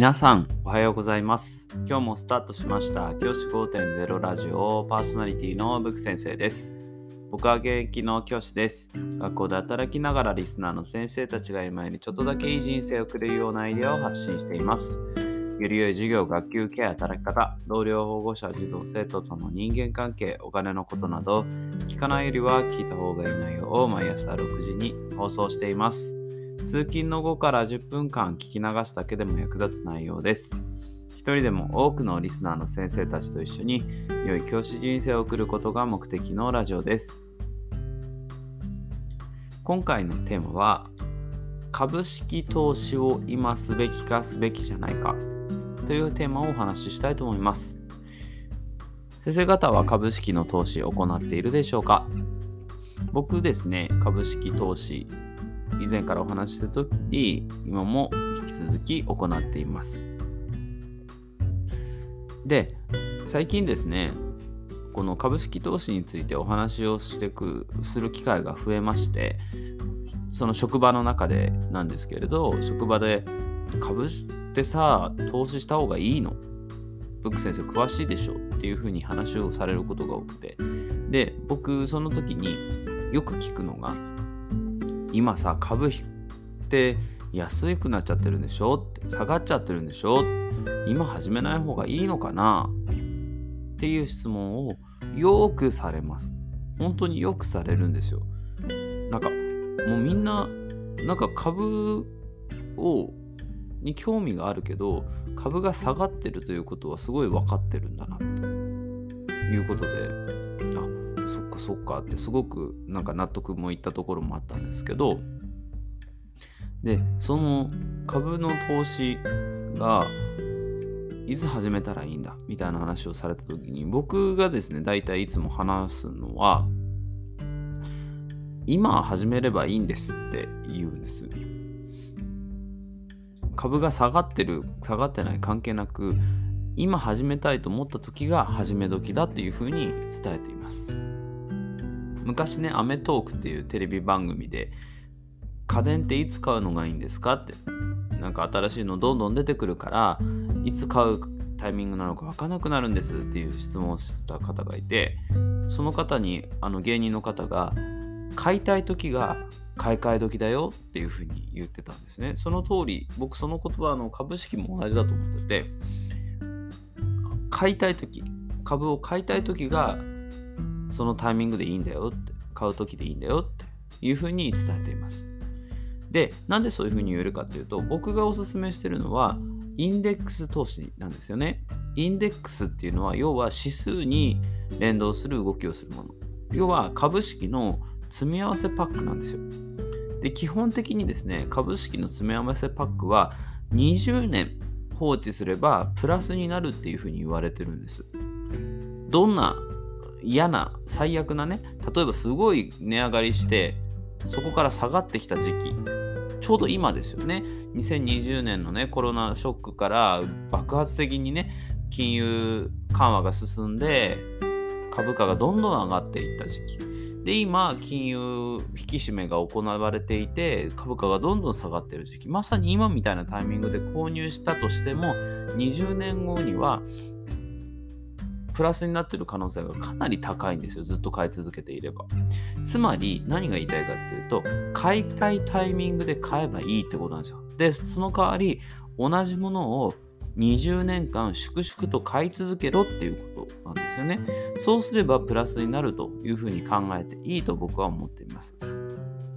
皆さん、おはようございます。今日もスタートしました、教師5.0ラジオパーソナリティのブク先生です。僕は現役の教師です。学校で働きながらリスナーの先生たちが今よりちょっとだけいい人生を送れるようなアイデアを発信しています。より良い授業、学級ケア、働き方、同僚、保護者、児童、生徒との人間関係、お金のことなど、聞かないよりは聞いた方がいい内容を毎朝6時に放送しています。通勤の後から10分間聞き流すだけでも役立つ内容です。一人でも多くのリスナーの先生たちと一緒に良い教師人生を送ることが目的のラジオです。今回のテーマは株式投資を今すべきかすべきじゃないかというテーマをお話ししたいと思います。先生方は株式の投資を行っているでしょうか？僕ですね、株式投資以前からお話ししたとき、今も引き続き行っています。で、最近ですね、この株式投資についてお話をしてくする機会が増えまして、その職場の中でなんですけれど、職場で株ってさ、投資した方がいいの？ブック先生詳しいでしょ？っていうふうに話をされることが多くて、で、僕その時によく聞くのが、今さ株って安くなっちゃってるんでしょ？って下がっちゃってるんでしょ？今始めない方がいいのかな？っていう質問をよくされます。本当によくされるんですよ。なんかもうみんななんか株をに興味があるけど株が下がってるということはすごい分かってるんだなということであそっかってすごくなんか納得もいったところもあったんですけどでその株の投資がいつ始めたらいいんだみたいな話をされた時に僕がですね大体いつも話すのは今始めればいいんですって言うんです。株が下がってる下がってない関係なく今始めたいと思った時が始め時だっていうふうに伝えています。昔ね、アメトークっていうテレビ番組で、家電っていつ買うのがいいんですかって、なんか新しいのどんどん出てくるから、いつ買うタイミングなのか分からなくなるんですっていう質問をした方がいて、その方に、あの芸人の方が、買いたい時が買い替え時だよっていうふうに言ってたんですね。その通り、僕その言葉の株式も同じだと思ってて、買いたい時、株を買いたい時がそのタイミングでいいんだよって、買う時でいいんだよっていうふうに伝えています。で、なんでそういうふうに言えるかっていうと、僕がおすすめしてるのは、インデックス投資なんですよね。インデックスっていうのは、要は指数に連動する動きをするもの。要は株式の積み合わせパックなんですよ。で、基本的にですね、株式の積み合わせパックは20年放置すればプラスになるっていうふうに言われてるんです。どんな嫌な最悪なね例えばすごい値上がりしてそこから下がってきた時期ちょうど今ですよね。2020年のねコロナショックから爆発的にね金融緩和が進んで株価がどんどん上がっていった時期。で今金融引き締めが行われていて株価がどんどん下がってる時期。まさに今みたいなタイミングで購入したとしても20年後にはプラスになってる可能性がかなり高いんですよ。ずっと買い続けていれば。つまり何が言いたいかっていうと、買いたいタイミングで買えばいいってことなんですよ。で、その代わり同じものを20年間粛々と買い続けろっていうことなんですよね。そうすればプラスになるというふうに考えていいと僕は思っています。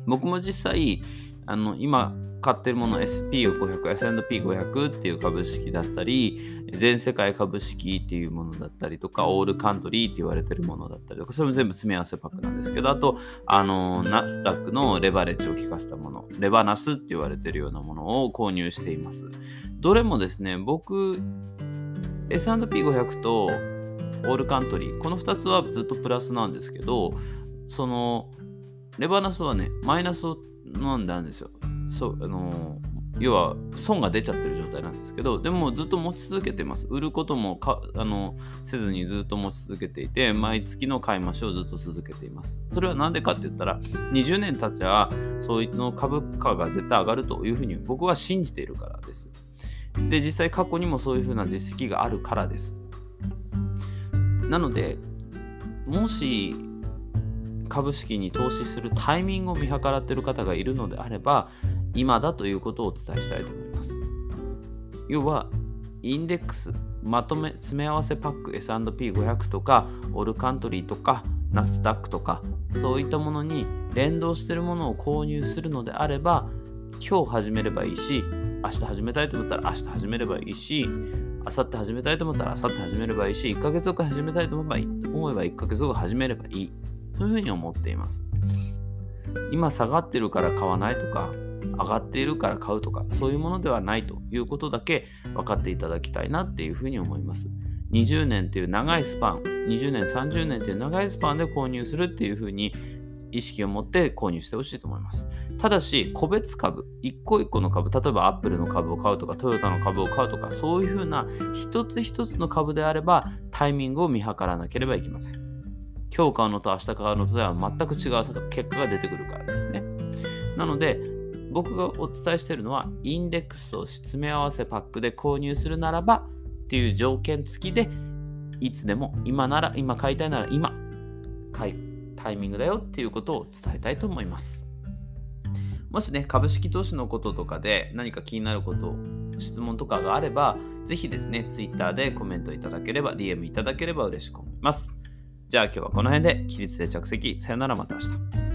僕も実際、あの今買ってるもの SP500、S&P500 っていう株式だったり、全世界株式っていうものだったりとか、オールカントリーって言われてるものだったりとか、それも全部詰め合わせパックなんですけど、あと、あの、ナスダックのレバレッジを効かせたもの、レバナスって言われてるようなものを購入しています。どれもですね、僕、S&P500 とオールカントリー、この2つはずっとプラスなんですけど、その、レバナスはね、マイナスなんですよ。そうあの要は損が出ちゃってる状態なんですけどでもずっと持ち続けてます売ることもかあのせずにずっと持ち続けていて毎月の買い増しをずっと続けていますそれは何でかって言ったら20年経っちゃそういうの株価が絶対上がるというふうに僕は信じているからですで、実際過去にもそういうふうな実績があるからです。なので、もし株式に投資するタイミングを見計らっている方がいるのであれば、今だということをお伝えしたいと思います。要は、インデックス、まとめ、詰め合わせパック S&P500 とか、オルカントリーとか、ナスダックとか、そういったものに連動しているものを購入するのであれば、今日始めればいいし、明日始めたいと思ったら明日始めればいいし、明後日始めたいと思ったら明後日始めればいいし、1ヶ月後始めたいと思えば思えば1ヶ月後始めればいい。というふうに思っています。今下がってるから買わないとか、上がっているから買うとか、そういうものではないということだけ分かっていただきたいなっていうふうに思います。20年という長いスパン、20年、30年という長いスパンで購入するっていうふうに意識を持って購入してほしいと思います。ただし、個別株、一個一個の株、例えばアップルの株を買うとか、トヨタの株を買うとか、そういうふうな一つ一つの株であれば、タイミングを見計らなければいけません。今日買うのと明日買うのとでは全く違う結果が出てくるからですね。なので、僕がお伝えしているのは、インデックスを詰め合わせパックで購入するならばっていう条件付きで、いつでも今なら、今買いたいなら今買いタイミングだよっていうことを伝えたいと思います。もしね、株式投資のこととかで何か気になること、質問とかがあれば、ぜひですね、Twitter でコメントいただければ、DM いただければ嬉しく思います。じゃあ今日はこの辺で、起立で着席、さよならまた明日。